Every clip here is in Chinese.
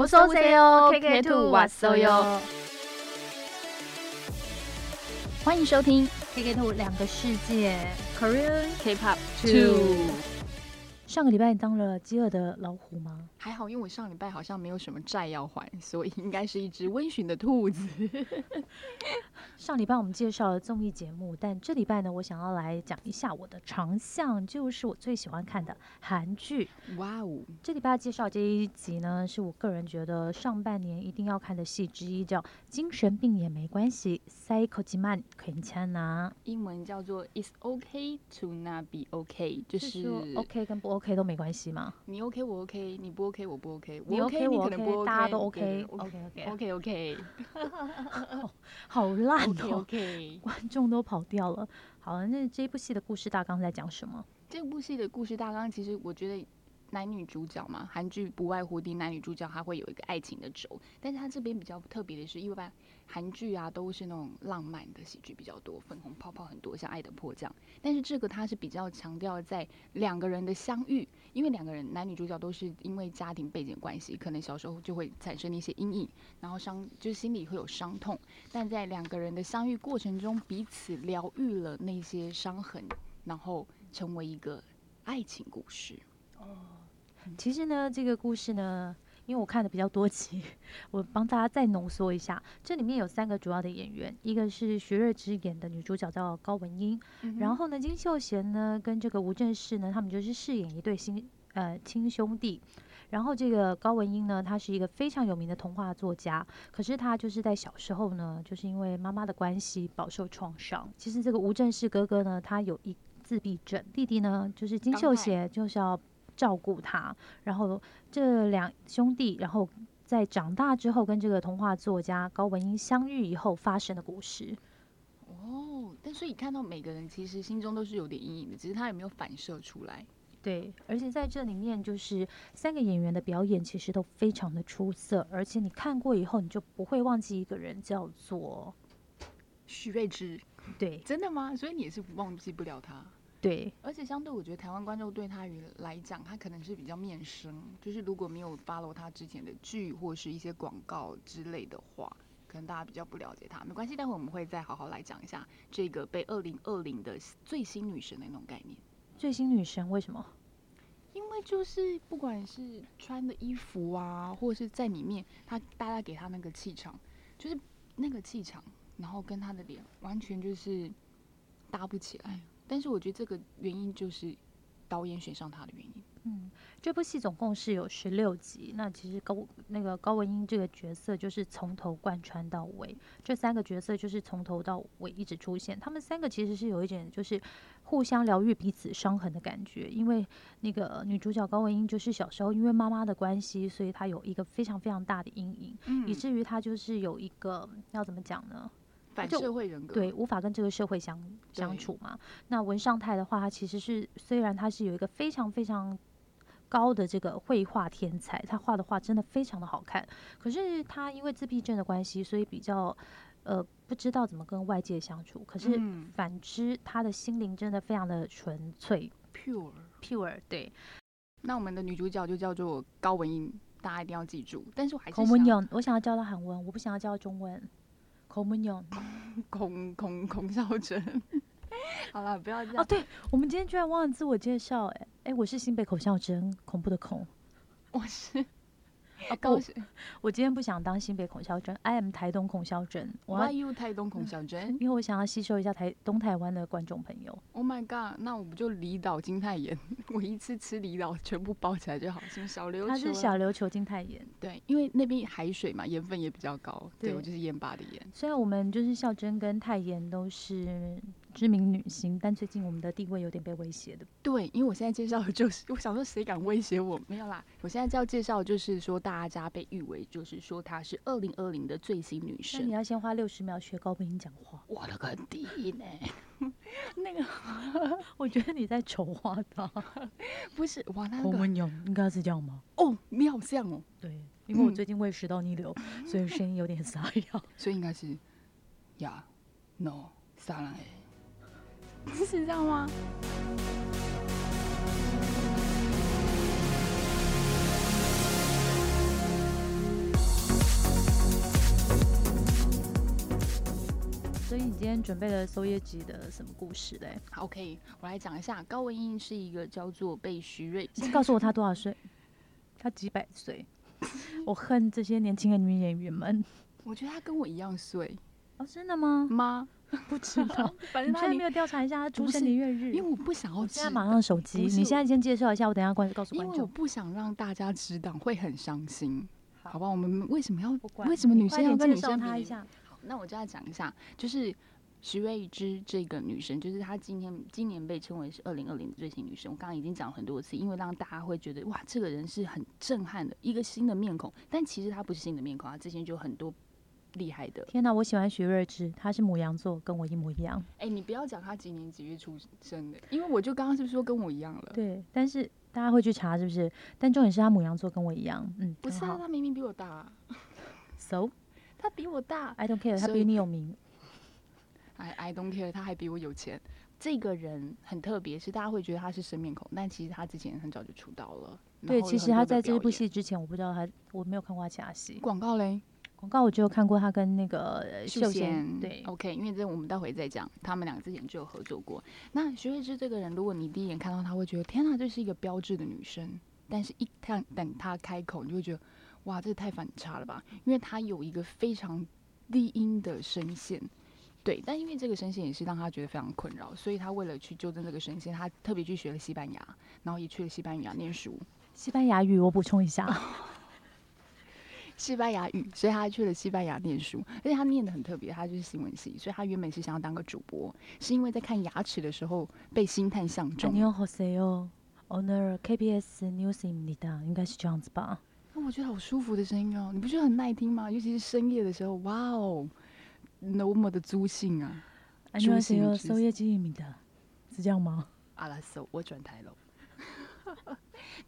我说谁哟？K K Two What So 哟？欢迎收听 K K Two 两个世界 Korean K Pop Two。上个礼拜你当了饥饿的老虎吗？还好，因为我上礼拜好像没有什么债要还，所以应该是一只温驯的兔子。上礼拜我们介绍了综艺节目，但这礼拜呢，我想要来讲一下我的长项，就是我最喜欢看的韩剧。哇哦！这礼拜介绍这一集呢，是我个人觉得上半年一定要看的戏之一，叫《精神病也没关系》（Psycho Man Can Can）。英文叫做 “Is OK to Not Be OK”，就是说 “OK” 跟“不 o ”。都没关系吗？你 OK 我 OK，你不 OK 我不 OK，你我 OK 我你可能不 OK，大家都 OK，OK OK OK OK，好烂哦，OK。观众都跑掉了。好，那这部戏的故事大纲在讲什么？这部戏的故事大纲，其实我觉得男女主角嘛，韩剧不外乎的男女主角他会有一个爱情的轴，但是他这边比较特别的是，因为般韩剧啊都是那种浪漫的喜剧比较多，粉红泡泡很多，像《爱的迫降》，但是这个它是比较强调在两个人的相遇，因为两个人男女主角都是因为家庭背景关系，可能小时候就会产生一些阴影，然后伤就是心里会有伤痛，但在两个人的相遇过程中，彼此疗愈了那些伤痕，然后成为一个爱情故事。哦。其实呢，这个故事呢，因为我看的比较多集，我帮大家再浓缩一下。这里面有三个主要的演员，一个是徐瑞芝演的女主角叫高文英，然后呢，金秀贤呢跟这个吴正式呢，他们就是饰演一对新呃亲兄弟。然后这个高文英呢，她是一个非常有名的童话作家，可是她就是在小时候呢，就是因为妈妈的关系饱受创伤。其实这个吴正式哥哥呢，他有一自闭症，弟弟呢就是金秀贤就是要照顾他，然后这两兄弟，然后在长大之后跟这个童话作家高文英相遇以后发生的故事。哦，但所以看到每个人其实心中都是有点阴影的，只是他有没有反射出来。对，而且在这里面就是三个演员的表演其实都非常的出色，而且你看过以后你就不会忘记一个人叫做许瑞芝，对真的吗？所以你也是忘记不了他。对而且相对，我觉得台湾观众对他于来讲，他可能是比较面生，就是如果没有 follow 他之前的剧或是一些广告之类的话，可能大家比较不了解他。没关系，待会我们会再好好来讲一下这个被二零二零的最新女神的那种概念。最新女神为什么？因为就是不管是穿的衣服啊，或者是在里面，他大家给他那个气场，就是那个气场，然后跟他的脸完全就是搭不起来。但是我觉得这个原因就是导演选上他的原因。嗯，这部戏总共是有十六集。那其实高那个高文英这个角色就是从头贯穿到尾，这三个角色就是从头到尾一直出现。他们三个其实是有一点就是互相疗愈彼此伤痕的感觉。因为那个女主角高文英就是小时候因为妈妈的关系，所以她有一个非常非常大的阴影，嗯以至于她就是有一个要怎么讲呢？社会人格。对，无法跟这个社会相相处嘛。那文尚泰的话，他其实是虽然他是有一个非常非常高的这个绘画天才，他画的画真的非常的好看，可是他因为自闭症的关系，所以比较呃不知道怎么跟外界相处。可是嗯反之，他的心灵真的非常的纯粹，pure。pure，对。那我们的女主角就叫做高文英，大家一定要记住。但是我还是孔文想勇，我想要教他韩文，我不想要教他中文。孔文勇，孔孔孔孝真。好了，不要这样。哦，对，我们今天居然忘了自我介绍、哎哎，我是新北孔孝真，恐怖的恐。我是高雄 我今天不想当新北孔孝真，I am 台东孔孝真，，Why you 台东孔孝真因为我想要吸收一下台东台湾的观众朋友。？Oh my god，那我不就离岛金泰妍，我一次吃离岛全部包起来就好，什么小琉球、啊？它是小琉球金泰妍，对，因为那边海水嘛，盐分也比较高。对对我就是盐巴的盐。虽然我们就是孝真跟泰妍都是知名女星，但最近我们的地位有点被威胁的。对，因为我现在介绍的就是，我想说谁敢威胁我？没有啦，我现在就要介绍，就是说大家被誉为，就是说她是二零二零的最新女那神你。要先花六十秒学高文英讲话，我的个弟呢？那个 我觉得你在丑化他。不是哇，那个洪文勇应该是这样吗？哦，你好像哦，对，因为我嗯最近胃食道逆流，所以声音有点沙哑。所以应该是呀，no，撒浪是这样吗？所以你今天准备了《收音机》的什么故事嘞？OK，我来讲一下。高文英是一个叫做被徐瑞。告诉我他多少岁？他几百岁？我恨这些年轻的女演员们。我觉得她跟我一样岁。哦，真的吗？妈？不知道。反正他没有调查一下他出生年月日，因为我不想要。现在马上手机，你现在先介绍一下，我等下关告诉观众。因为我不想让大家知道，会很伤心。好吧，我们为什么要？为什么女生要跟女生他一下？那我就要讲一下，就是徐瑞芝这个女生，就是她今天今年被称为是二零二零的最新女生。我刚刚已经讲很多次，因为让大家会觉得哇，这个人是很震撼的一个新的面孔。但其实她不是新的面孔，她之前就很多厉害的。天哪，我喜欢徐瑞芝，他是母羊座，跟我一模一样。哎，你不要讲他几年几月出生的，因为我就刚刚是不是说跟我一样了？对，但是大家会去查是不是？但重点是他母羊座跟我一样，嗯，不是啊，他明明比我大。So。他比我大，I don't care，他比你有名。I I don't care，他还比我有钱。这个人很特别，是大家会觉得他是生面孔，但其实他之前很早就出道了。对，其实他在这部戏之前，我不知道他，我没有看过他其他戏。广告嘞？广告我就看过他跟那个秀贤。对，OK，因为这我们待会再讲，他们两个之前就有合作过。那徐慧芝这个人，如果你第一眼看到她，会觉得天哪，这是一个标志的女生。但是一看等她开口，你就会觉得。哇，这太反差了吧！因为她有一个非常低音的声线，对，但因为这个声线也是让他觉得非常困扰，所以他为了去纠正这个声线，他特别去学了西班牙，然后也去了西班牙念书。西班牙语，我补充一下，西班牙语，所以他去了西班牙念书，而且他念的很特别，他就是新闻系，所以他原本是想要当个主播，是因为在看牙齿的时候被星探相中。你好，say 哦，Honor KBS News 你的应该是这样子吧？那我觉得好舒服的声音哦，你不觉得很耐听吗？尤其是深夜的时候，哇哦，多么的租性啊！朱信收业绩米的，是这样吗？阿拉斯，我转台了。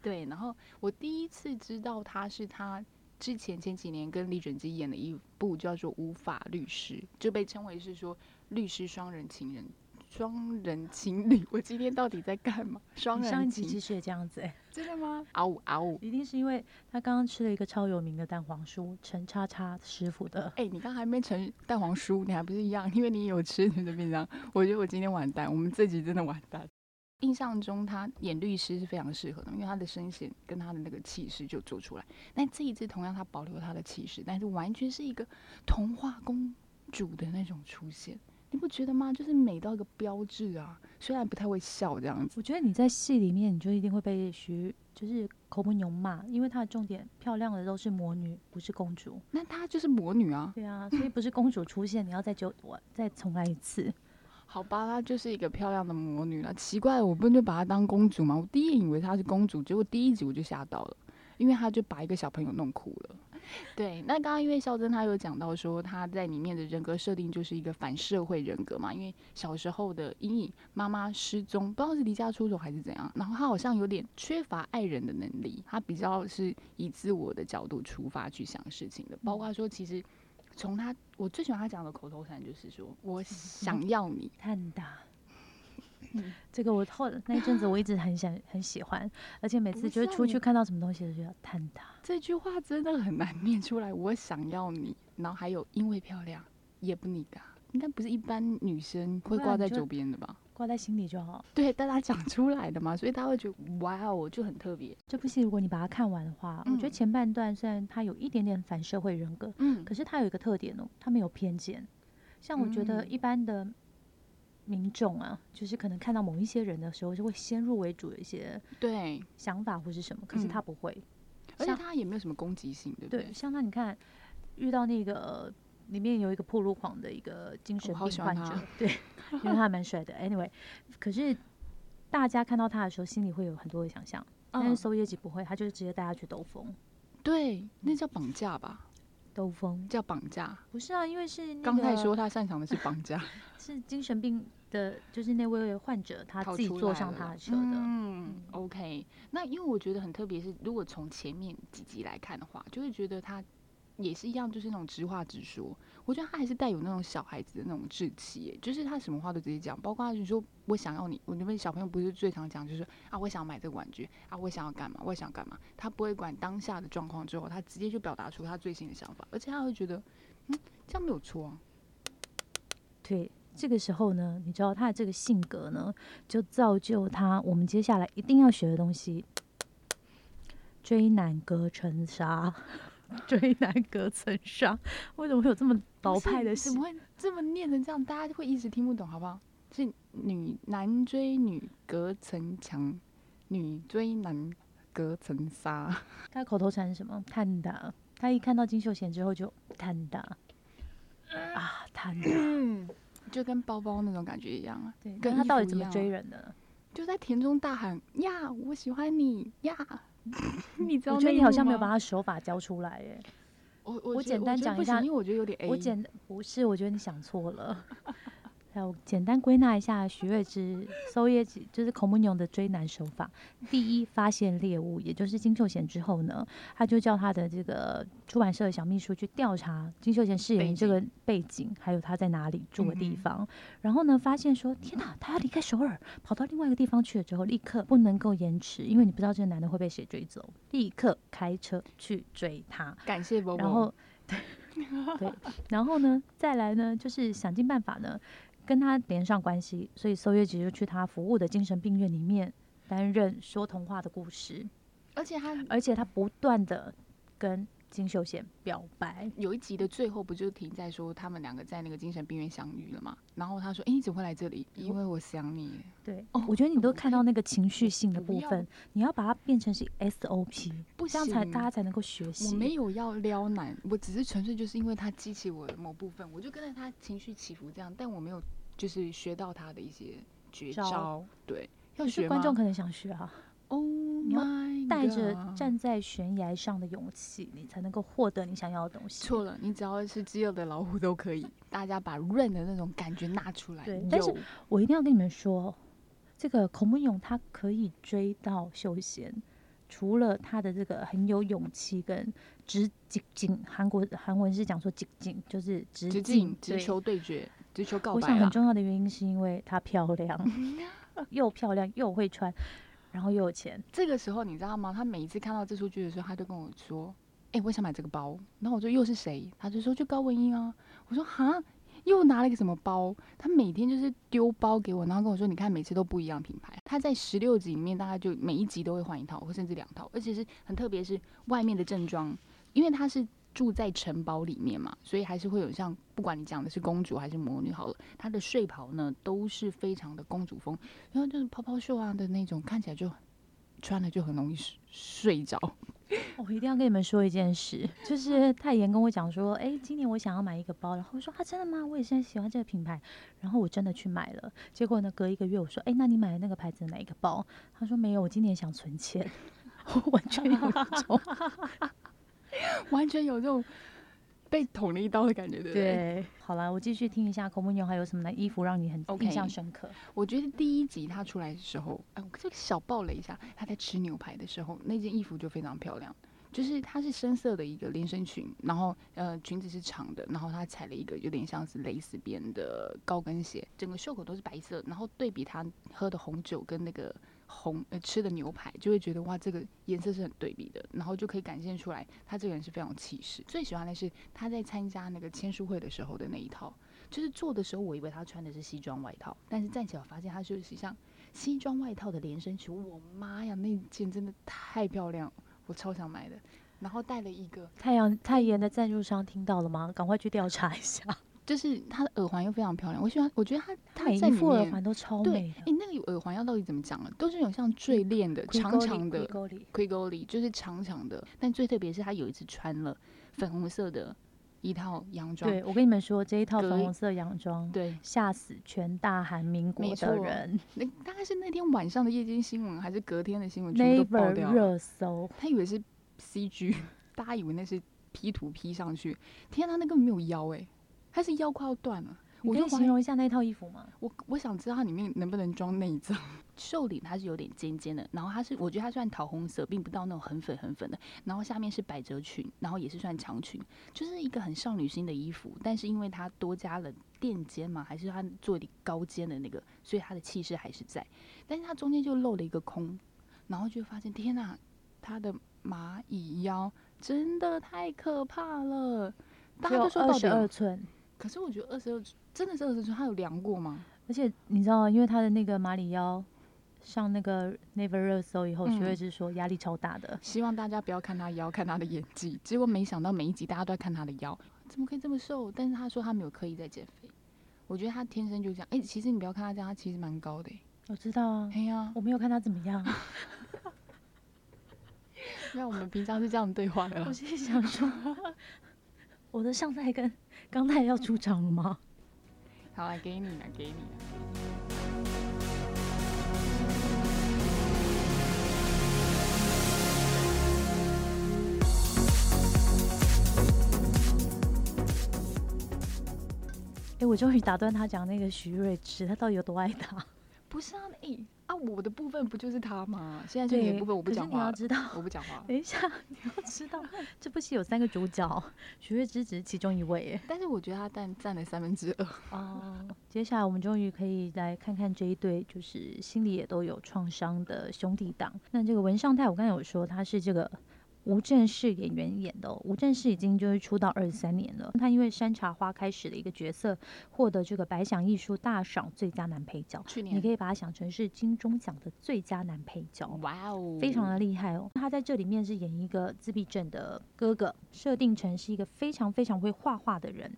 对，然后我第一次知道他是他之前前几年跟李准基演的一部叫做《无法律师》，就被称为是说律师双人情人。双人情侣，我今天到底在干嘛？双人情其实也这样子哎，真的吗？嗷 呜嗷呜，一定是因为他刚刚吃了一个超有名的蛋黄酥，陈叉叉师傅的。哎，你刚还没成蛋黄酥，你还不是一样？因为你有吃你的便当，我觉得我今天完蛋，我们这集真的完蛋。印象中他演律师是非常适合的，因为他的声线跟他的那个气势就做出来。但这一次同样他保留他的气势，但是完全是一个童话公主的那种出现。你不觉得吗？就是美到一个标志啊！虽然不太会笑这样子，我觉得你在戏里面，你就一定会被徐，就是口不牛骂，因为她的重点漂亮的都是魔女，不是公主。那她就是魔女啊！对啊，所以不是公主出现，你要再就我再重来一次。好吧，她就是一个漂亮的魔女了。奇怪，我不就把她当公主吗？我第一眼以为她是公主，结果第一集我就吓到了，因为她就把一个小朋友弄哭了。对，那刚刚因为肖珍他有讲到说他在里面的人格设定就是一个反社会人格嘛，因为小时候的阴影，妈妈失踪，不知道是离家出走还是怎样，然后他好像有点缺乏爱人的能力，他比较是以自我的角度出发去想事情的，包括说其实从他我最喜欢他讲的口头禅就是说我想要你，太大。这个我后那一阵子我一直很想很喜欢，而且每次就是出去看到什么东西都觉得探他。这句话真的很难念出来。我想要你，然后还有因为漂亮也不你的，应该不是一般女生会挂在嘴边的吧？挂在心里就好。对，但他讲出来的嘛，所以他会觉得哇哦，就很特别。这部戏如果你把它看完的话，我觉得前半段虽然他有一点点反社会人格，嗯，可是他有一个特点哦，他没有偏见。像我觉得一般的。民众啊，就是可能看到某一些人的时候，就会先入为主的一些对想法或是什么，可是他不会，而且他也没有什么攻击性，对不对？像他，你看遇到那个里面有一个破路狂的一个精神病患者，对，因为他蛮帅的。Anyway，可是大家看到他的时候，心里会有很多的想象，但是搜业绩不会，他就是直接带他去兜风，对，那叫绑架吧。兜风叫绑架，不是啊，因为是刚才说他擅长的是绑架，是精神病的，就是那位患者他自己坐上他的车的。嗯，OK，那因为我觉得很特别，是如果从前面几集来看的话，就会觉得他。也是一样，就是那种直话直说。我觉得他还是带有那种小孩子的那种志气，就是他什么话都直接讲。包括他就说：“我想要你。”我那边小朋友不是最常讲，就是啊，我想要买这个玩具啊，我想要干嘛，我想要干嘛。他不会管当下的状况，之后他直接就表达出他最新的想法，而且他会觉得，嗯，这样没有错啊。对，这个时候呢，你知道他的这个性格呢，就造就他我们接下来一定要学的东西——追男隔层纱。追男隔层纱，为什么会有这么老派的怎么会这么念成这样？大家会一直听不懂，好不好？是女男追女隔层墙，女追男隔层纱。他口头禅是什么？坦达。他一看到金秀贤之后就坦达啊，坦达，就跟包包那种感觉一样啊。对，跟他到底怎么追人的？就在田中大喊呀，我喜欢你呀。你知道？我觉得你好像没有把他手法教出来耶。我我简单讲一下，因为我觉得有点 A。我简不是，我觉得你想错了。有简单归纳一下徐月之搜叶子就是孔孟勇的追男手法。第一，发现猎物，也就是金秀贤之后呢，他就叫他的这个出版社的小秘书去调查金秀贤饰演这个背景，还有他在哪里住的地方。然后呢，发现说天哪，他要离开首尔，跑到另外一个地方去了之后，立刻不能够延迟，因为你不知道这个男的会被谁追走，立刻开车去追他。感谢伯伯。然后对 对，然后呢，再来呢，就是想尽办法呢。跟他连上关系，所以搜月吉就去他服务的精神病院里面担任说童话的故事，而且他而且他不断的跟。金秀贤表白，有一集的最后不就停在说他们两个在那个精神病院相遇了嘛？然后他说：“哎，你怎么会来这里？因为我想你。”对，哦我觉得你都看到那个情绪性的部分，你要把它变成是 SOP，不这样才大家才能够学习。我没有要撩男，我只是纯粹就是因为他激起我的某部分，我就跟着他情绪起伏这样，但我没有就是学到他的一些绝招。对，要学观众可能想学啊。哦，你要带着站在悬崖上的勇气，你才能够获得你想要的东西。错了，你只要是饥饿的老虎都可以。大家把润的那种感觉拿出来。对，但是我一定要跟你们说，这个孔孟勇他可以追到秀贤，除了他的这个很有勇气跟直进，韩国韩文是讲说直进，就是直进直球对决，直球告白。我想很重要的原因是因为她漂亮，又漂亮又会穿。然后又有钱，这个时候你知道吗？她每一次看到这出剧的时候，她就跟我说：“哎，我想买这个包。”然后我说：“又是谁？”她就说：“就高文英啊。”我说：“哈，又拿了一个什么包？”她每天就是丢包给我，然后跟我说：“你看，每次都不一样品牌。”她在十六集里面，大概就每一集都会换一套，或甚至两套，而且是很特别，是外面的正装，因为他是。住在城堡里面嘛，所以还是会有像不管你讲的是公主还是魔女好了，她的睡袍呢都是非常的公主风，然后就是泡泡袖啊的那种，看起来就穿了就很容易睡着。我一定要跟你们说一件事，就是泰妍跟我讲说，哎，今年我想要买一个包，然后我说啊，真的吗？我也是喜欢这个品牌，然后我真的去买了，结果呢，隔一个月我说，哎，那你买的那个牌子哪一个包？他说没有，我今年想存钱，我完全有种。完全有这种被捅了一刀的感觉，对不对？对，好了，我继续听一下恐怖牛还有什么的衣服让你很印象深刻。我觉得第一集他出来的时候，哎，我这个小爆了一下，他在吃牛排的时候，那件衣服就非常漂亮，就是它是深色的一个连身裙，然后呃裙子是长的，然后他踩了一个有点像是蕾丝边的高跟鞋，整个袖口都是白色，然后对比他喝的红酒跟那个。红呃吃的牛排就会觉得哇这个颜色是很对比的，然后就可以展现出来他这个人是非常气势。最喜欢的是他在参加那个签书会的时候的那一套，就是做的时候我以为他穿的是西装外套，但是站起来发现他就是像西装外套的连身裙。我妈呀，那件真的太漂亮，我超想买的。然后带了一个太阳太阳的赞助商听到了吗？赶快去调查一下。就是她的耳环又非常漂亮，我喜欢，我觉得她她每一副耳环都超美。哎，那个耳环要到底怎么讲呢？都是那种像坠链的长长的盔沟里，就是长长的。但最特别是她有一次穿了粉红色的一套洋装。对，我跟你们说，这一套粉红色洋装，对，吓死全大韩民国的人。那大概是那天晚上的夜间新闻，还是隔天的新闻全部都爆掉热搜。他以为是 CG，大家以为那是 P 图 P 上去。天啊，那根本没有腰哎。他是腰快要断了，我就形容一下那套衣服嘛。我我想知道它里面能不能装内脏。袖领它是有点尖尖的，然后它是我觉得它算桃红色，并不到那种很粉很粉的。然后下面是百褶裙，然后也是算长裙，就是一个很少女心的衣服。但是因为它多加了垫肩嘛，还是它做点高肩的那个，所以它的气势还是在。但是它中间就漏了一个空，然后就发现天哪，它的蚂蚁腰真的太可怕了。大家都说二十二寸。可是我觉得二十二真的是二十岁，他有量过吗？而且你知道，因为他的那个马里腰上那个 Never 热搜以后，嗯徐慧芝说压力超大的。希望大家不要看他腰，看他的演技。结果没想到每一集大家都在看他的腰，怎么可以这么瘦？但是他说他没有刻意在减肥，我觉得他天生就这样。哎、其实你不要看他这样，他其实蛮高的、欸。我知道啊，哎呀，我没有看他怎么样，那我们平常是这样对话的我。心里想说，我的上太跟刚才要出场了吗？好，来给你了，给你了。哎、我终于打断他讲那个徐瑞芝，他到底有多爱他？不是啊，哎、啊，我的部分不就是他吗？现在就你的部分，我不讲话了，你要知道，我不讲话。等一下，你要知道，这部戏有三个主角，徐月芝只是其中一位。耶，但是我觉得他占占了三分之二。哦，接下来我们终于可以来看看这一对，就是心里也都有创伤的兄弟档。那这个文尚泰，我刚才有说他是这个吴正式演员演的、哦，吴正式已经就是出道二十三年了。他因为《山茶花》开始的一个角色，获得这个百想艺术大赏最佳男配角。去年你可以把它想成是金钟奖的最佳男配角。哇哦，非常的厉害哦。他在这里面是演一个自闭症的哥哥，设定成是一个非常非常会画画的人。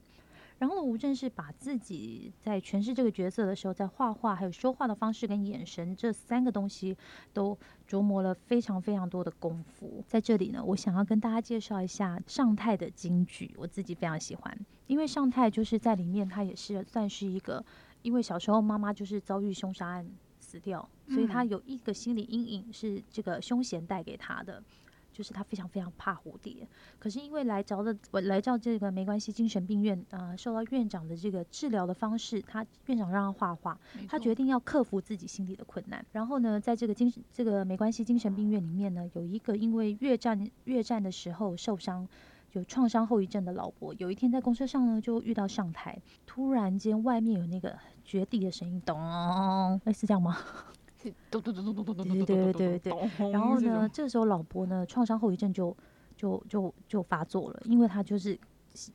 然后呢，吴正是把自己在诠释这个角色的时候，在画画还有说话的方式跟眼神这三个东西都琢磨了非常非常多的功夫。在这里呢，我想要跟大家介绍一下尚泰的京剧，我自己非常喜欢，因为尚泰就是在里面他也是算是一个，因为小时候妈妈就是遭遇凶杀案死掉，所以他嗯有一个心理阴影是这个凶嫌带给他的。就是他非常非常怕蝴蝶，可是因为来找的我来到这个没关系精神病院，呃，受到院长的这个治疗的方式，他院长让他画画，他决定要克服自己心里的困难。然后呢，在这个精神这个没关系精神病院里面呢，有一个因为越战越战的时候受伤。有创伤后遗症的老伯，有一天在公车上呢，就遇到上台，突然间外面有那个绝地的声音，咚，类似这样吗？是咚咚咚咚咚咚咚对咚咚对对对咚然后呢，这时候老伯呢，创伤后遗症就就就就发作了，因为他就是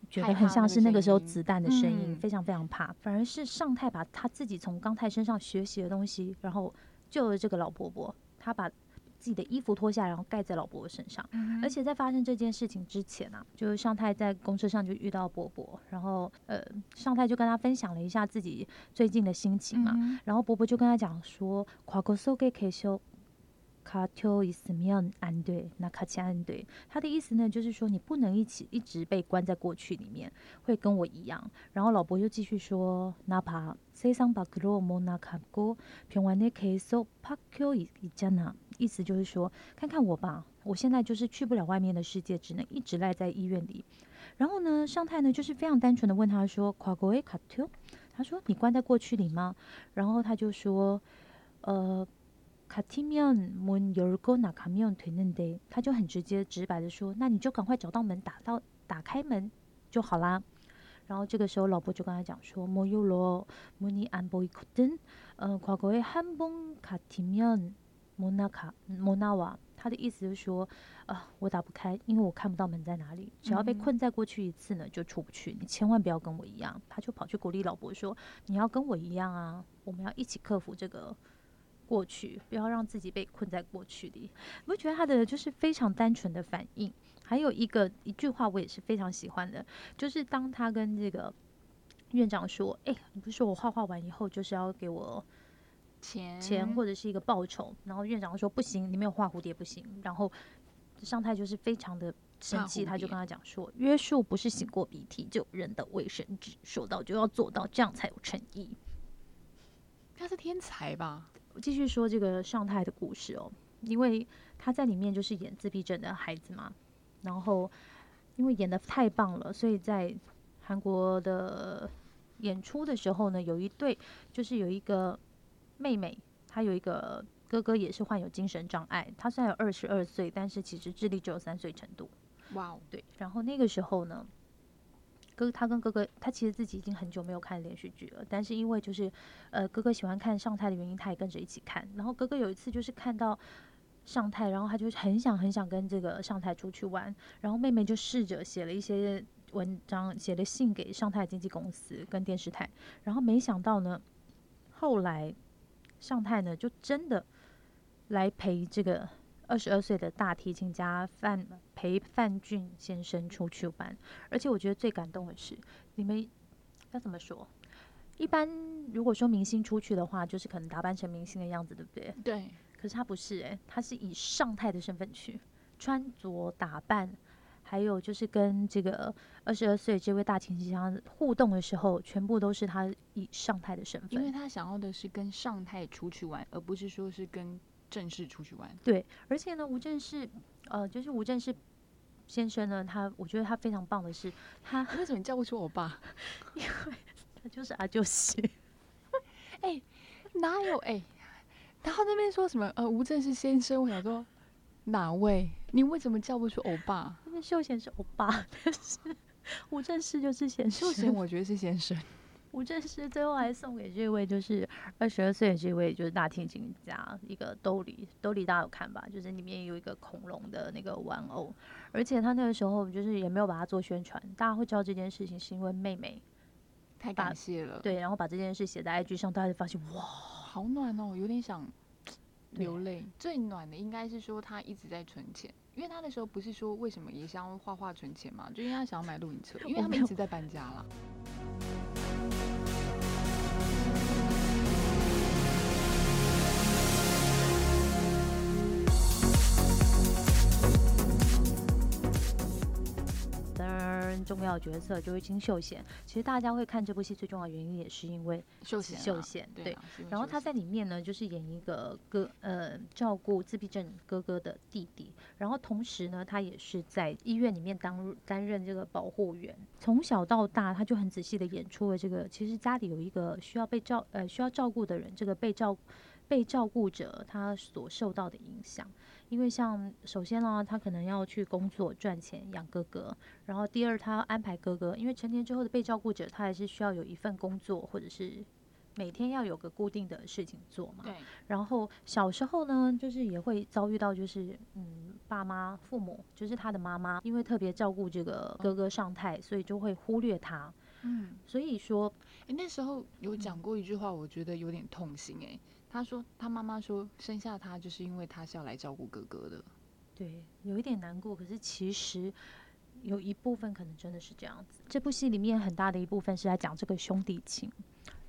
觉得很像是那个时候子弹的声音，嗯非常非常怕。反而是尚泰把他自己从刚泰身上学习的东西，然后救了这个老伯伯，他把自己的衣服脱下，然后盖在老伯伯身上。而且在发生这件事情之前啊，就是尚太在公车上就遇到伯伯，然后呃尚太就跟他分享了一下自己最近的心情嘛，然后伯伯就跟他讲说。카켜있으면안 돼， 那같이안 돼。 他的意思呢，就是说你不能一起一直被关在过去里面，会跟我一样。然后老伯就继续说，나봐세상밖으로못나가고병원에계속박혀있잖아。 意思就是说，看看我吧，我现在就是去不了外面的世界，只能一直赖在医院里。然后呢，尚泰呢就是非常单纯的问他说，과거에가텨？ 他说你关在过去里吗？然后他就说，呃。 같으면문열고나가면되는데，他就很直接直白的说，那你就赶快找到门，打到打开门就好啦。然后这个时候老伯就跟他讲说，모요로문이안보이거든，呃，과거에한번같으면못나가못나와。他的意思就是说，啊、我打不开，因为我看不到门在哪里。只要被嗯困在过去一次呢，就出不去。你千万不要跟我一样。他就跑去鼓励老伯说，你要跟我一样啊，我们要一起克服这个 过去，不要让自己被困在过去里。我觉得他的就是非常单纯的反应。还有一个一句话我也是非常喜欢的，就是当他跟这个院长说：“哎、你不是说我画画完以后就是要给我钱钱或者是一个报酬？”然后院长说：“不行，你没有画蝴蝶不行。”然后上太就是非常的生气，他就跟他讲说：“约束不是擤过鼻涕就有人的卫生纸，说到就要做到，这样才有诚意。”他是天才吧？我继续说这个尚泰的故事哦，因为他在里面就是演自闭症的孩子嘛，然后因为演的太棒了，所以在韩国的演出的时候呢，有一对就是有一个妹妹，她有一个哥哥也是患有精神障碍，他虽然有二十二岁，但是其实智力只有三岁程度。哇哦，对，然后那个时候呢，哥他跟哥哥，他其实自己已经很久没有看连续剧了，但是因为就是呃哥哥喜欢看上泰的原因，他也跟着一起看。然后哥哥有一次就是看到上泰，然后他就很想很想跟这个上泰出去玩，然后妹妹就试着写了一些文章，写了信给上泰经纪公司跟电视台，然后没想到呢，后来上泰呢就真的来陪这个二十二岁的大提琴家范陪范俊先生出去玩，而且我觉得最感动的是，你们要怎么说？一般如果说明星出去的话，就是可能打扮成明星的样子，对不对？对。可是他不是诶，他是以上太的身份去穿着打扮，还有就是跟这个二十二岁这位大提琴家互动的时候，全部都是他以上太的身份。因为他想要的是跟上太出去玩，而不是说是跟正式出去玩。对，而且呢，吴正是，呃，就是吴正是先生呢，他我觉得他非常棒的是，他为什么叫不出我爸？因为他就是阿舅西。哎，哪有哎？然后那边说什么？呃，吴正是先生，我想说哪位？你为什么叫不出欧巴？因为秀贤是欧巴，但是 吴正是就是先生。秀贤我觉得是先生。吴正师最后还送给这位就是二十二岁的这位就是大提琴家一个兜里，兜里大家有看吧？就是里面有一个恐龙的那个玩偶，而且他那个时候就是也没有把它做宣传，大家会知道这件事情是因为妹妹太感谢了，对，然后把这件事写在 IG 上，大家就发现哇。好暖哦，有点想 流泪。最暖的应该是说他一直在存钱，因为他那时候不是说为什么也想要画画存钱嘛，就因为他想要买露营车，因为他们一直在搬家了。重要角色就是金秀贤。其实大家会看这部戏最重要的原因也是因为秀贤。秀贤对，然后他在里面呢，就是演一个哥呃照顾自闭症哥哥的弟弟。然后同时呢，他也是在医院里面当担任这个保护员。从小到大，他就很仔细的演出了这个。其实家里有一个需要被照呃需要照顾的人，这个被照被照顾者他所受到的影响。因为像首先呢，他可能要去工作赚钱养哥哥，然后第二他要安排哥哥，因为成年之后的被照顾者，他还是需要有一份工作，或者是每天要有个固定的事情做嘛。对。然后小时候呢，就是也会遭遇到，就是嗯，爸妈父母，就是他的妈妈，因为特别照顾这个哥哥上太，所以就会忽略他。嗯。所以说，哎，那时候有讲过一句话，我觉得有点痛心哎。他说：“他妈妈说生下他就是因为他是要来照顾哥哥的。”对，有一点难过。可是其实有一部分可能真的是这样子。这部戏里面很大的一部分是在讲这个兄弟情。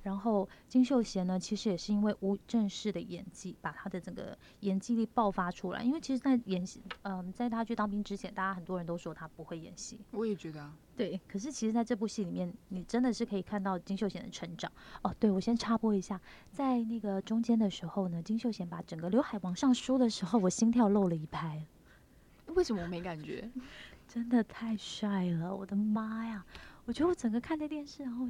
然后金秀贤呢，其实也是因为吴正式的演技，把他的整个演技力爆发出来。因为其实，在演戏，嗯，在他去当兵之前，大家很多人都说他不会演戏。我也觉得啊。对，可是其实在这部戏里面，你真的是可以看到金秀贤的成长。哦，对，我先插播一下，在那个中间的时候呢，金秀贤把整个刘海往上梳的时候，我心跳漏了一拍。为什么我没感觉？真的太帅了，我的妈呀！我觉得我整个看的电视，然后。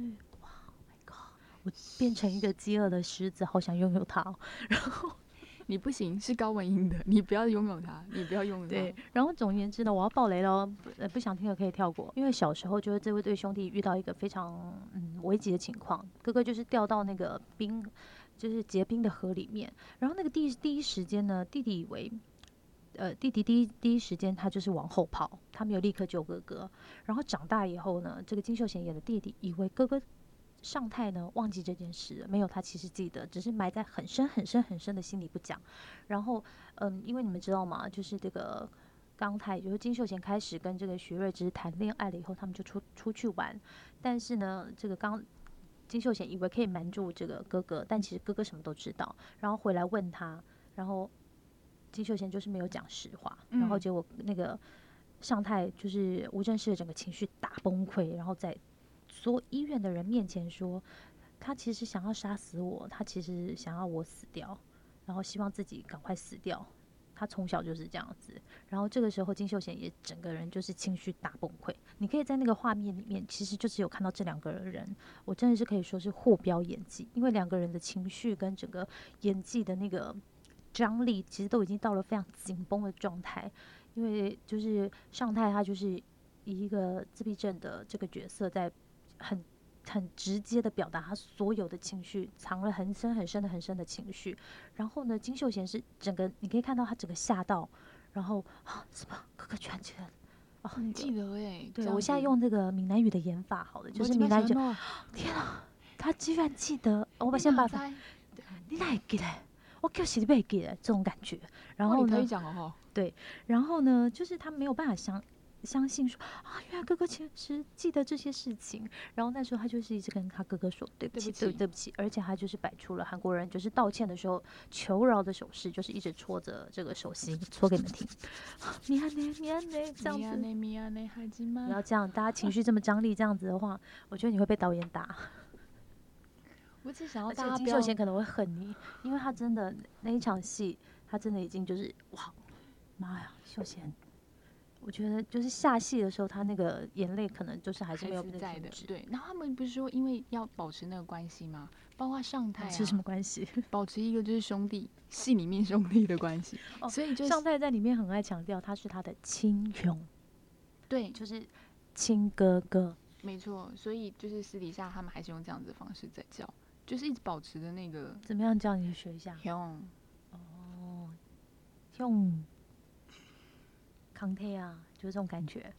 我变成一个饥饿的狮子，好想拥有它。然后 你不行，是高文英的，你不要拥有它，你不要拥有。对，然后总而言之呢，我要爆雷了，呃，不想听的可以跳过。因为小时候就是这位对兄弟遇到一个非常嗯危急的情况，哥哥就是掉到那个冰，就是结冰的河里面。然后那个第第一时间呢，弟弟以为，呃，弟弟第一第一时间他就是往后跑，他没有立刻救哥哥。然后长大以后呢，这个金秀贤演的弟弟以为哥哥。上太呢忘记这件事，没有他其实记得，只是埋在很深很深很深的心里不讲。然后，嗯，因为你们知道吗？就是这个刚泰，就是金秀贤开始跟这个徐瑞芝谈恋爱了以后，他们就出出去玩。但是呢，这个刚金秀贤以为可以瞒住这个哥哥，但其实哥哥什么都知道。然后回来问他，然后金秀贤就是没有讲实话。然后结果那个尚泰就是吴正式的整个情绪大崩溃，然后在。所医院的人面前说，他其实想要杀死我，他其实想要我死掉，然后希望自己赶快死掉。他从小就是这样子。然后这个时候金秀贤也整个人就是情绪大崩溃。你可以在那个画面里面，其实就只有看到这两个人，我真的是可以说是互飙演技，因为两个人的情绪跟整个演技的那个张力，其实都已经到了非常紧绷的状态。因为就是上太他就是以一个自闭症的这个角色在。很很直接的表达他所有的情绪，藏了很深很深的很深的情绪。然后呢，金秀贤是整个你可以看到他整个吓到，然后啊什么哥哥居然哦，你记得哎？对，我现在用这个闽南语的演法，好了，就是闽南语。天啊，他居然记得！我把先把，你哪记得？我就是你背记得这种感觉。然后呢？可以讲哦，对，然后呢，就是他没有办法想。相信说啊，原来哥哥其实记得这些事情。然后那时候他就是一直跟他哥哥说对不起，对对不起。而且他就是摆出了韩国人就是道歉的时候求饶的手势，就是一直戳着这个手心，戳给你们听。米安内，米安内，这样子。不要这样，大家情绪这么张力，这样子的话，我觉得你会被导演打。我只想要大家金秀贤可能会恨你，因为他真的那一场戏，他真的已经就是哇，妈呀，秀贤。我觉得就是下戏的时候，他那个眼泪可能就是还是没有在的。对，然后他们不是说因为要保持那个关系吗？包括上台是什么关系？保持一个就是兄弟戏里面兄弟的关系。哦，所以就上太在里面很爱强调他是他的亲兄，对，就是亲哥哥。没错，所以就是私底下他们还是用这样子的方式在叫，就是一直保持着那个。怎么样叫你学一下？用。哦，兄。康泰啊，就是这种感觉。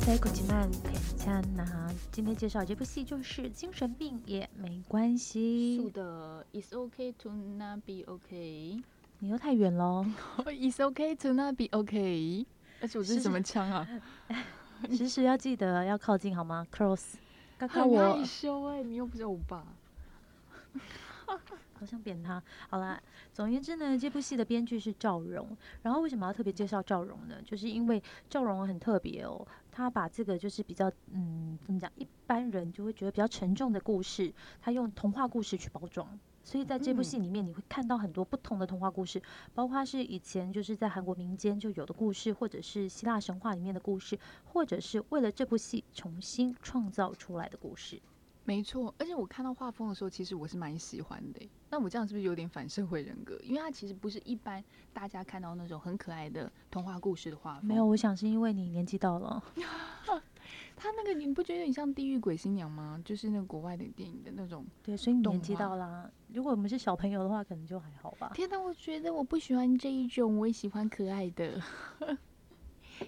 在古吉曼片枪那，今天介绍这部戏就是精神病也没关系。是的，It's okay to not be okay。你又太远喽。It's okay to not be okay。而且我这是什么枪啊？时时要记得要靠近好吗？Cross，刚刚我害羞哎，你又不是欧巴，好想扁他。好了，总而言之呢，这部戏的编剧是赵荣。然后为什么要特别介绍赵荣呢？就是因为赵荣很特别哦，他把这个就是比较嗯，怎么讲，一般人就会觉得比较沉重的故事，他用童话故事去包装。所以在这部戏里面，你会看到很多不同的童话故事，包括是以前就是在韩国民间就有的故事，或者是希腊神话里面的故事，或者是为了这部戏重新创造出来的故事。没错，而且我看到画风的时候，其实我是蛮喜欢的。那我这样是不是有点反社会人格？因为它其实不是一般大家看到那种很可爱的童话故事的画风。没有，我想是因为你年纪到了。他那个你不觉得你像《地狱鬼新娘》吗？就是那个国外的电影的那种。对，所以你年纪到啦。如果我们是小朋友的话，可能就还好吧。天哪，我觉得我不喜欢这一种，我也喜欢可爱的。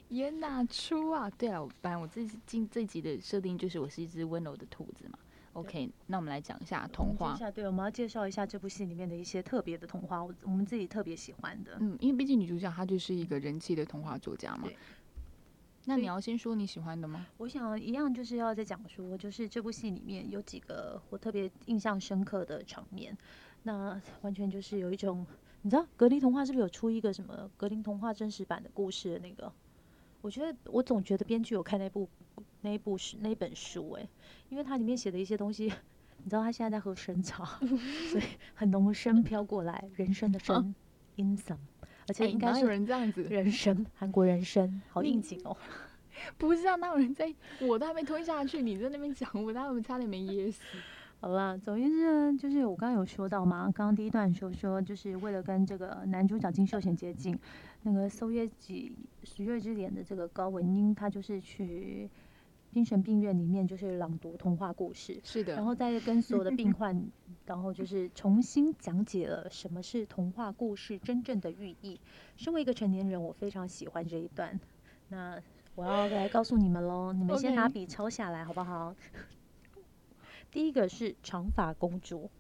演哪出啊？对啊，反正我这今这集的设定就是我是一只温柔的兔子嘛。OK，那我们来讲一下童话。对，我们要介绍一下这部戏里面的一些特别的童话，我我们自己特别喜欢的。嗯，因为毕竟女主角她就是一个人气的童话作家嘛。那你要先说你喜欢的吗？我想一样就是要再讲说，就是这部戏里面有几个我特别印象深刻的场面。那完全就是有一种，你知道格林童话是不是有出一个什么格林童话真实版的故事的那个？我觉得我总觉得编剧有看那部那一部是那本书哎，因为它里面写的一些东西，你知道他现在在喝生茶，所以很浓的生飘过来，人生的生，in some。而且应该是人这样子，人参，韩国人参，好应景哦。不是啊，那有人在，我都还没吞下去，你在那边讲，我他们差点没噎死。好啦，总之呢，就是我刚刚有说到嘛，刚刚第一段说说，就是为了跟这个男主角金秀贤接近，那个搜耶几十月之脸的这个高文英，他就是去。精神病院里面就是朗读童话故事，是的，然后再跟所有的病患，然后就是重新讲解了什么是童话故事真正的寓意。身为一个成年人，我非常喜欢这一段。那我要来告诉你们喽，你们先拿笔抄下来好不好？第一个是长发公主。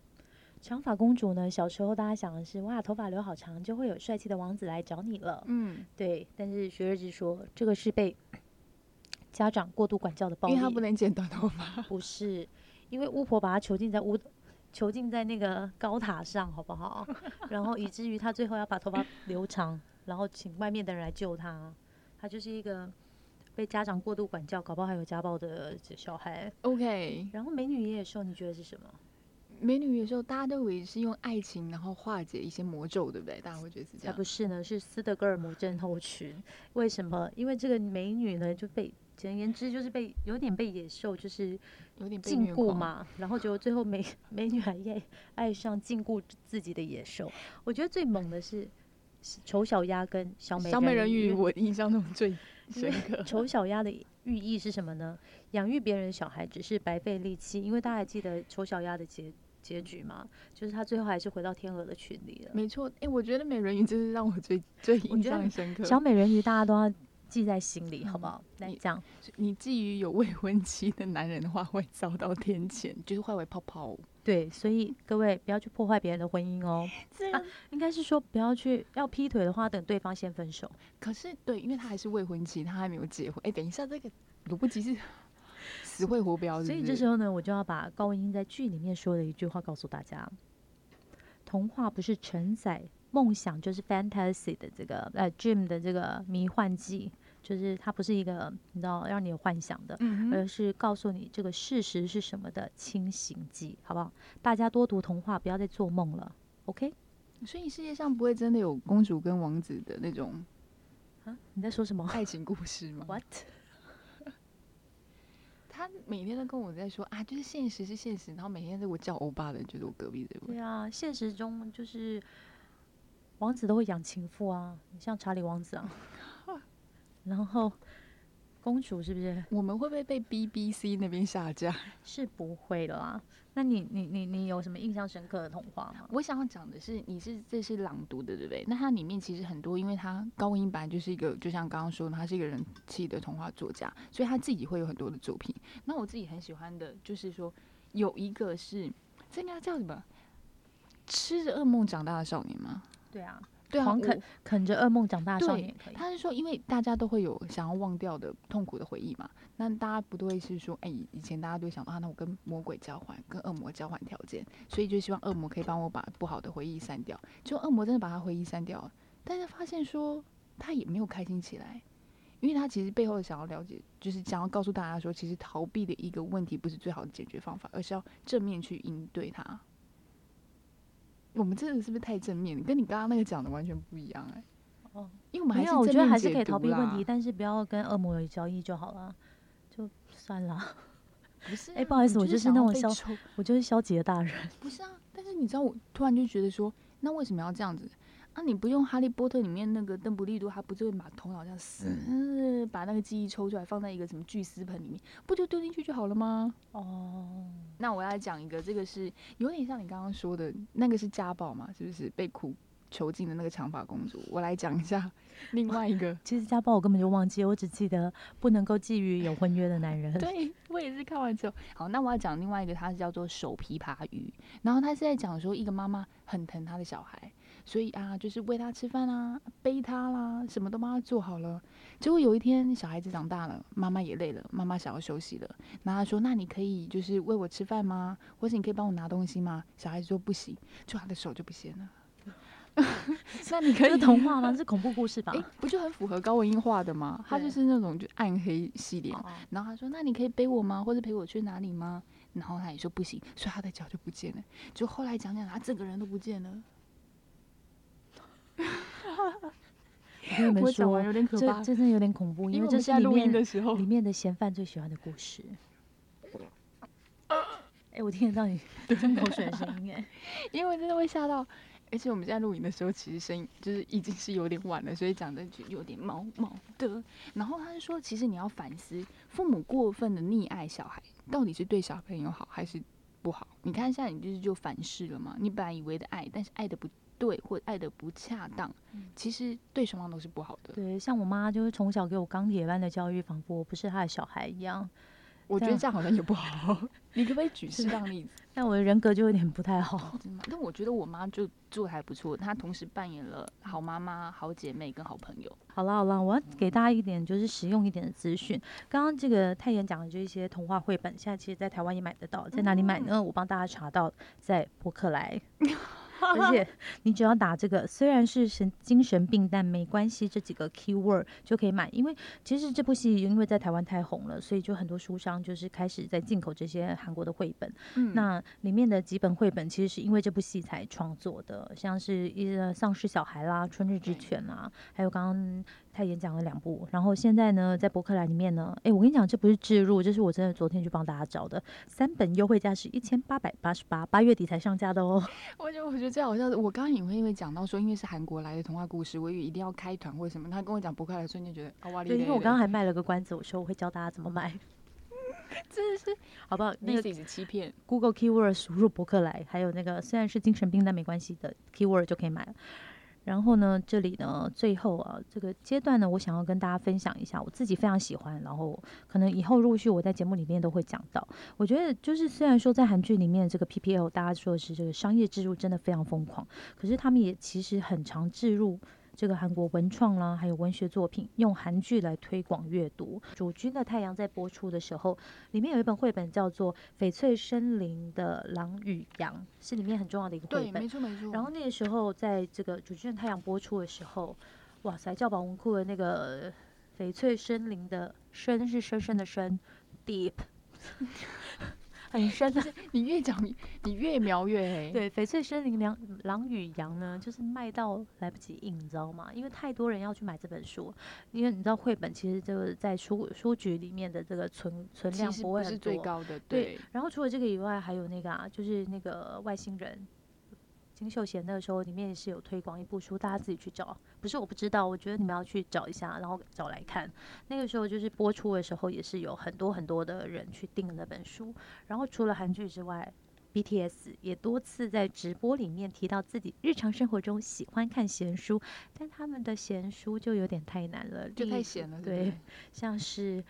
长发公主呢，小时候大家想的是哇，头发留好长就会有帅气的王子来找你了。嗯，对。但是学日志说，这个是被。家长过度管教的暴力，因为他不能剪短头发。不是，因为巫婆把他囚禁在屋，囚禁在那个高塔上，好不好？然后以至于他最后要把头发留长，然后请外面的人来救他。他就是一个被家长过度管教，搞不好还有家暴的小孩。OK。然后美女野兽，你觉得是什么？美女野兽，大家都以为是用爱情然后化解一些魔咒，对不对？大家会觉得是这样。才不是呢，是斯德哥尔摩症候群。为什么？因为这个美女呢就被。简而言之，就是被有点被野兽，就是有点禁锢嘛。然后就最后美 美女还爱爱上禁锢自己的野兽。我觉得最猛的是丑小鸭跟小美小美人鱼，我印象中最 深刻。丑小鸭的寓意是什么呢？养育别人的小孩只是白费力气，因为大家还记得丑小鸭的结结局嘛？就是他最后还是回到天鹅的群里了。没错，哎、我觉得美人鱼就是让我最最印象深刻。小美人鱼大家都要记在心里，好不嗯好？来你讲，你觊觎有未婚妻的男人的话，会遭到天谴，就是化为泡泡。对，所以各位不要去破坏别人的婚姻哦。这啊应该是说不要去，要劈腿的话，等对方先分手。可是对，因为他还是未婚妻，他还没有结婚。哎、等一下，这个逻辑是死会活标所以这时候呢，我就要把高文英在剧里面说的一句话告诉大家：童话不是承载梦想，就是 fantasy 的这个呃 dream 的这个迷幻剂，就是它不是一个你知道让你有幻想的，嗯，而是告诉你这个事实是什么的清醒剂，好不好？大家多读童话，不要再做梦了。OK？所以世界上不会真的有公主跟王子的那种啊，你在说什么爱情故事吗？？What？他每天都跟我在说啊，就是现实是现实，然后每天在我叫欧巴的人就是我隔壁这位。对啊，现实中就是王子都会养情妇啊，你像查理王子啊，然后公主是不是我们会不会被 BBC 那边下架？是不会的啦？那你你你你有什么印象深刻的童话吗？我想要讲的是，你是这是朗读的，对不对？那它里面其实很多，因为它高音版就是一个，就像刚刚说的，他是一个人气的童话作家，所以他自己会有很多的作品。那我自己很喜欢的，就是说有一个是这应该叫什么？吃着噩梦长大的少年吗？对啊，对啊，啃啃着噩梦长大的少对年。他是说，因为大家都会有想要忘掉的痛苦的回忆嘛，那大家不都会是说，哎、以前大家都会想到啊，那我跟魔鬼交换，跟恶魔交换条件，所以就希望恶魔可以帮我把不好的回忆删掉。就恶魔真的把他回忆删掉了，但是发现说他也没有开心起来，因为他其实背后想要了解，就是想要告诉大家说，其实逃避的一个问题不是最好的解决方法，而是要正面去应对它。我们这个是不是太正面了？跟你刚刚那个讲的完全不一样哎、哦，因为我们还有，我觉得还是可以逃避问题，但是不要跟恶魔有交易就好了，就算了。不是、啊，哎不好意思我就是那种消我就是消极的大人。不是啊，但是你知道，我突然就觉得说，那为什么要这样子？啊，你不用《哈利波特》里面那个邓布利多，他不就会把头脑这样撕，嗯把那个记忆抽出来，放在一个什么巨丝盆里面，不就丢进去就好了吗？哦，那我要讲一个，这个是有点像你刚刚说的那个是家暴嘛，是不是被苦囚禁的那个长发公主？我来讲一下 另外一个。其实家暴我根本就忘记，我只记得不能够觊觎有婚约的男人。对我也是看完之后，好，那我要讲另外一个，它是叫做手琵琶鱼，然后他是在讲说一个妈妈很疼她的小孩，所以啊，就是喂他吃饭啊，背他啦，什么都帮他做好了。结果有一天小孩子长大了，妈妈也累了，妈妈想要休息了，然后他说：“那你可以就是喂我吃饭吗？或者你可以帮我拿东西吗？”小孩子说：“不行。”就他的手就不行了。那你可以是童话吗？这是恐怖故事吧哎、？不就很符合高文英画的吗？他就是那种就暗黑系列，哦然后他说：“那你可以背我吗？或者陪我去哪里吗？”然后他也说不行，所以他的脚就不见了。就后来讲讲，他整个人都不见了。我跟你们说完，有点可这怕，这真的有点恐怖，因为这是在录音面的时候里，面的嫌犯最喜欢的故事。哎、我听得到你 吞口水的声音哎。因为真的会吓到。而且我们现在录影的时候，其实声音就是已经是有点晚了，所以讲的就有点毛毛的。然后他就说，其实你要反思，父母过分的溺爱小孩，到底是对小朋友好还是不好？你看现在你就是就反噬了嘛，你本来以为的爱，但是爱的不对或爱的不恰当，其实对双方都是不好的。对，像我妈就是从小给我钢铁般的教育，仿佛我不是她的小孩一样。我觉得这样好像也不好。你可不可以举适当例子？但我的人格就有点不太好。但我觉得我妈就做的还不错，她同时扮演了好妈妈、好姐妹跟好朋友。好了好了，我要给大家一点就是实用一点的资讯。刚刚这个泰妍讲的就一些童话绘本，现在其实在台湾也买得到，在哪里买呢？我帮大家查到，在博客来。而且你只要打这个，虽然是神精神病，但没关系，这几个 keyword 就可以买。因为其实这部戏因为在台湾太红了，所以就很多书商就是开始在进口这些韩国的绘本。嗯那里面的几本绘本其实是因为这部戏才创作的，像是一个丧尸小孩啦、春日之对犬啦，还有刚刚他演讲了两部，然后现在呢，在博客来里面呢，哎，我跟你讲，这不是置入，这是我真的昨天去帮大家找的，三本优惠价是一千八百八十八，八月底才上架的哦。我觉得我觉得最好像，我刚刚以为因为讲到说，因为是韩国来的童话故事，我以为一定要开团或者什么，他跟我讲博客来，瞬间觉得啊哇，对，因为我刚刚还卖了个关子，我说我会教大家怎么买，真的是 好不好？那个欺骗，Google Keyword 输入博客来，还有那个虽然是精神病但没关系的 Keyword 就可以买了。然后呢，这里呢，最后啊，这个阶段呢，我想要跟大家分享一下，我自己非常喜欢，然后可能以后陆续我在节目里面都会讲到。我觉得就是虽然说在韩剧里面这个 PPL 大家说的是这个商业植入真的非常疯狂，可是他们也其实很常植入。这个韩国文创啦，还有文学作品，用韩剧来推广阅读。主君的太阳在播出的时候，里面有一本绘本叫做《翡翠森林的狼与羊》，是里面很重要的一个绘本。没错没错。然后那个时候，在这个主君的太阳播出的时候，哇塞，教保文库的那个翡翠森林的深是深深的深，deep。很深的，你越讲你越描越黑。对，翡翠森林狼狼与羊呢，就是卖到来不及印，你知道吗？因为太多人要去买这本书，因为你知道绘本其实就是在书书局里面的这个存存量不会很多。最高的。对。然后除了这个以外，还有那个啊，就是那个外星人。金秀贤那个时候里面也是有推广一部书，大家自己去找。不是我不知道，我觉得你们要去找一下，然后找来看。那个时候就是播出的时候，也是有很多很多的人去订那本书。然后除了韩剧之外，BTS 也多次在直播里面提到自己日常生活中喜欢看闲书，但他们的闲书就有点太难了，就太闲了。对，像是。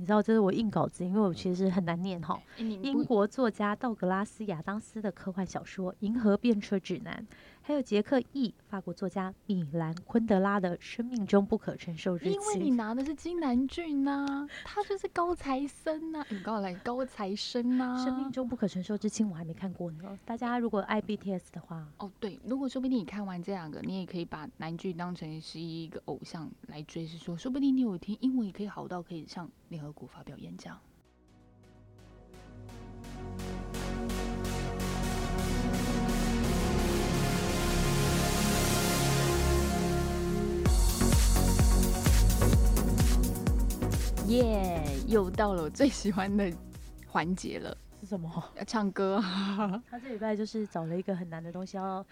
你知道这是我硬稿子，因为我其实很难念哈。英国作家道格拉斯·亚当斯的科幻小说《银河变车指南》。还有杰克 ·E，法国作家米兰·昆德拉的《生命中不可承受日期》。因为你拿的是金南俊呐，他就是高材生呐，你告诉来高材生呐。《生命中不可承受之轻》我还没看过呢。大家如果爱 BTS 的话，哦对，如果说不定你看完这两个，你也可以把南俊当成是一个偶像来追，是说，说不定你有一天英文也可以好到可以上联合国发表演讲。耶，又到了我最喜欢的环节了，是什么？要唱歌。他这礼拜就是找了一个很难的东西，要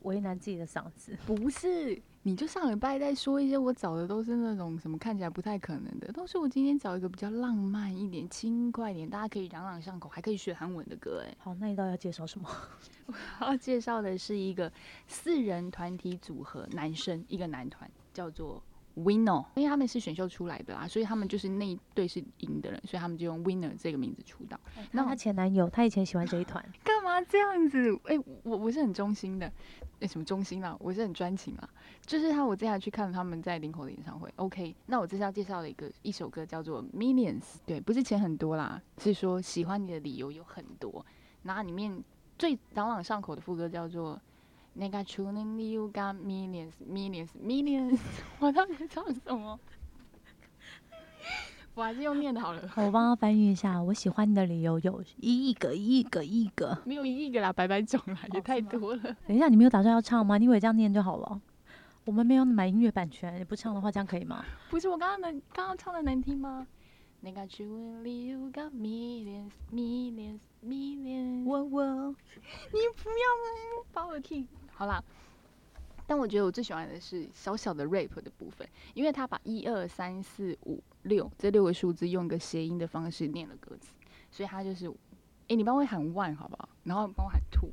为难自己的嗓子。不是，你就上礼拜在说一些我找的都是那种什么看起来不太可能的，都是我今天找一个比较浪漫一点、轻快一点，大家可以朗朗上口，还可以学韩文的歌。哎，好，那你到底要介绍什么？我要介绍的是一个四人团体组合，男生一个男团，叫做。Winner，因为他们是选秀出来的啦，所以他们就是那一队是赢的人，所以他们就用 Winner 这个名字出道。那他前男友，他以前喜欢这一团，干嘛这样子？哎，我我是很忠心的，那，什么忠心啊？我是很专情啊。就是他，我接下来去看他们在林口的演唱会。OK，那我这次要介绍的一个一首歌叫做 Millions，对，不是钱很多啦，是说喜欢你的理由有很多。然后里面最朗朗上口的副歌叫做。那个初恋你有 got millions millions millions，我到底唱什么？我还是用念的好了。我帮他翻译一下，我喜欢你的理由有一亿个一亿个一亿个，没有一亿个啦，白白种啦，也太多了。等一下，你没有打算要唱吗？你以为这样念就好了？我们没有买音乐版权，你不唱的话，这样可以吗？不是，我刚刚能刚刚唱的难听吗？那个初恋你有 got millions millions millions，我我，你不要把我听。好啦，但我觉得我最喜欢的是小小的 rap 的部分，因为他把一二三四五六这六个数字用一个谐音的方式念了歌词，所以他就是，哎，你帮我喊 one 好不好？然后帮我喊 two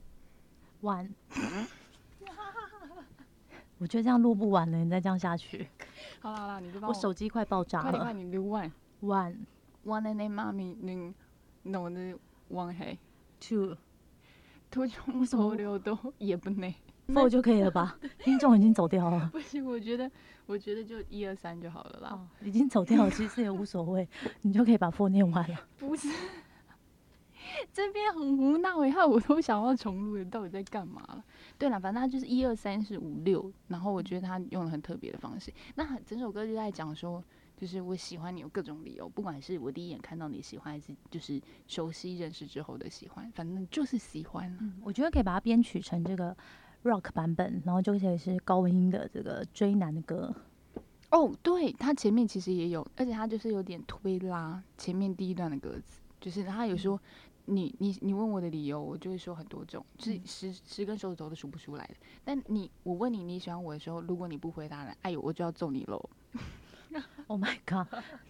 one，我觉得这样录不完了，你再这样下去。好啦好啦，你就帮我。我手机快爆炸了。快点快点，你 one one one and then mommy 你 no 的 one hey two two 中所有都也不内。Four 就可以了吧？听众已经走掉了。不行，我觉得，我觉得就一二三就好了啦。已经走掉了，其实也无所谓，你就可以把 four 念完了。不是，这边很胡闹哎，害我都想要重录，你到底在干嘛了？对了，反正他就是一二三四五六，然后我觉得他用了很特别的方式。那整首歌就在讲说，就是我喜欢你有各种理由，不管是我第一眼看到你喜欢，还是就是熟悉认识之后的喜欢，反正就是喜欢。嗯，我觉得可以把它编曲成这个。Rock 版本，然后就可以是高音的这个追男的歌。哦，对，它前面其实也有，而且它就是有点推拉前面第一段的歌词，就是他有时候你你你问我的理由，我就会说很多种，就是嗯十十根手指头都数不出来的。但你我问你你喜欢我的时候，如果你不回答了，哎呦，我就要揍你喽。Oh my god，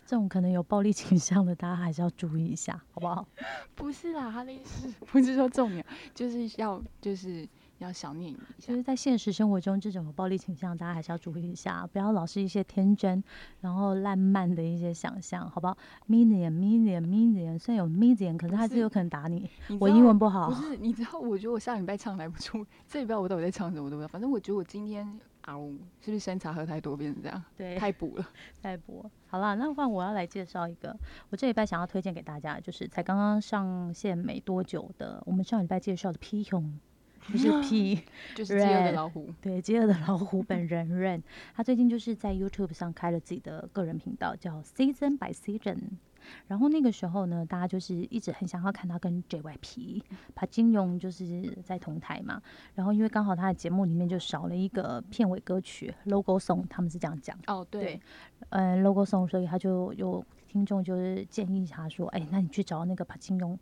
这种可能有暴力倾向的，大家还是要注意一下，好不好？不是啦，他的意思不是说揍你啊，就是要就是要想念你一下就。是在现实生活中，这种有暴力倾向，大家还是要注意一下，不要老是一些天真，然后烂漫的一些想象，好不好 million，虽然有 million，可是他是有可能打你。你我英文不好不，是，你知道，我觉得我下礼拜唱来不出，这礼拜我到底在唱什么我都不知道。反正我觉得我今天啊，我是不是山茶喝太多变成这样？对，太补了。太补。好啦，那换我要来介绍一个，我这礼拜想要推荐给大家，就是才刚刚上线没多久的，我们上礼拜介绍的 P 熊，就是 P 就是饥饿的老虎。对，饥饿的老虎本人任，他最近就是在 YouTube 上开了自己的个人频道，叫 Season by Season。然后那个时候呢，大家就是一直很想要看他跟 JYP 把金庸就是在同台嘛。然后因为刚好他的节目里面就少了一个片尾歌曲 Logo Song，他们是这样讲。哦，对嗯，呃，logo song，所以他就有听众就是建议他说，哎，那你去找那个帕金庸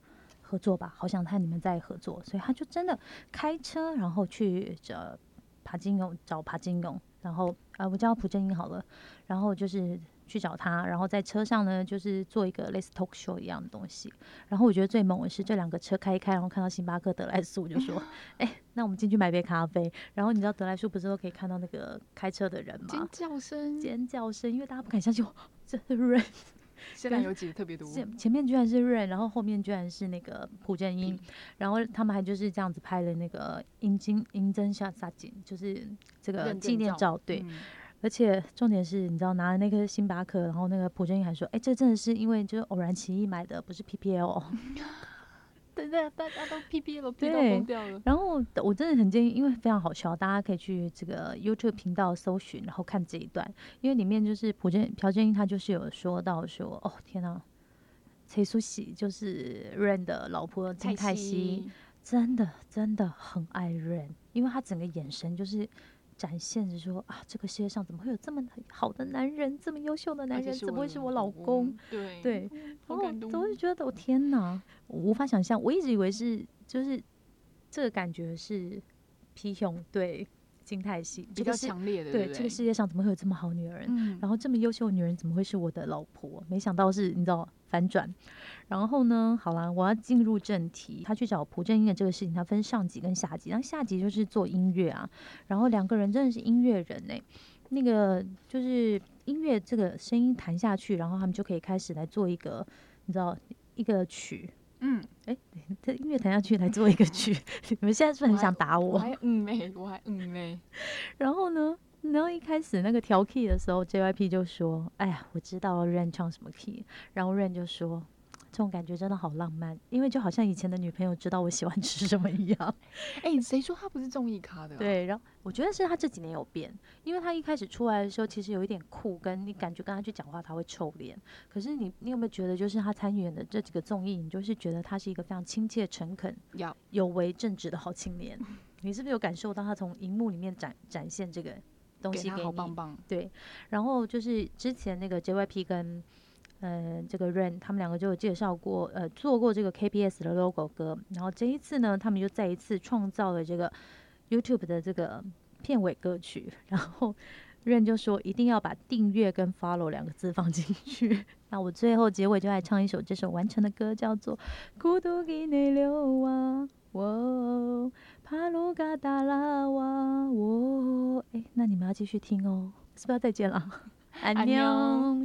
合作吧，好想看你们再合作，所以他就真的开车，然后去找帕金勇，找帕金勇，然后啊，我叫朴正英好了，然后就是。去找他，然后在车上呢，就是做一个类似 talk show 一样的东西。然后我觉得最猛的是这两个车开一开，然后看到星巴克德莱素，就说：“哎、那我们进去买杯咖啡。”然后你知道德莱素不是都可以看到那个开车的人吗？尖叫声，尖叫声，因为大家不敢相信，我这是 Rain，现在有几个特别多。前前面居然是 Rain，然后后面居然是那个朴正英，然后他们还就是这样子拍了那个银金银针下撒金，就是这个纪念照照，对，嗯而且重点是，你知道拿了那颗星巴克，然后那个朴正英还说，哎，这真的是因为就是偶然奇异买的，不是 PPL 哦。对对，大家都 P P 了对疯掉了。然后我真的很建议，因为非常好笑，大家可以去这个 YouTube 频道搜寻，然后看这一段，因为里面就是朴正朴正英他就是有说到说，哦天呐，崔淑喜就是 Rain 的老婆金泰熙，真的真的很爱 Rain，因为他整个眼神就是展现着说啊，这个世界上怎么会有这么好的男人，这么优秀的男人，怎么会是我老公？？对对，然后。我就觉得，我天哪，我无法想象。我一直以为是就是这个感觉是皮熊对金泰熙，比较强烈的，对这个世界上怎么会有这么好女人？嗯，然后这么优秀的女人怎么会是我的老婆？没想到是你知道反转。然后呢，好啦，我要进入正题。他去找朴正英的这个事情，他分上集跟下集。然后下集就是做音乐啊，然后两个人真的是音乐人呢、那个就是音乐这个声音弹下去，然后他们就可以开始来做一个，你知道一个曲。嗯，这音乐弹下去来做一个曲，你们现在是不是很想打我？我还嗯嘞，我还嗯嘞，然后呢，然后一开始那个调 key 的时候，JYP 就说：“哎呀，我知道 Rain 唱什么 key。”然后 Rain 就说：“这种感觉真的好浪漫，因为就好像以前的女朋友知道我喜欢吃什么一样。哎，谁说他不是综艺咖的？，对，然后我觉得是他这几年有变，因为他一开始出来的时候其实有一点酷，跟你感觉跟他去讲话他会臭脸。可是你你有没有觉得，就是他参与的这几个综艺，你就是觉得他是一个非常亲切、诚恳、要有为正直的好青年？你是不是有感受到他从荧幕里面展展现这个东西给你？好棒棒。对，然后就是之前那个 JYP 跟呃这个 Rain 他们两个就有介绍过，呃做过这个 KBS 的 logo 歌，然后这一次呢，他们就再一次创造了这个 YouTube 的这个片尾歌曲，然后 Rain 就说一定要把订阅跟 follow 两个字放进去。那我最后结尾就来唱一首这首完成的歌，叫做《孤独的内流啊》。哦帕鲁嘎达拉哇，哦哎，那你们要继续听哦，是不是要再见了？安妞。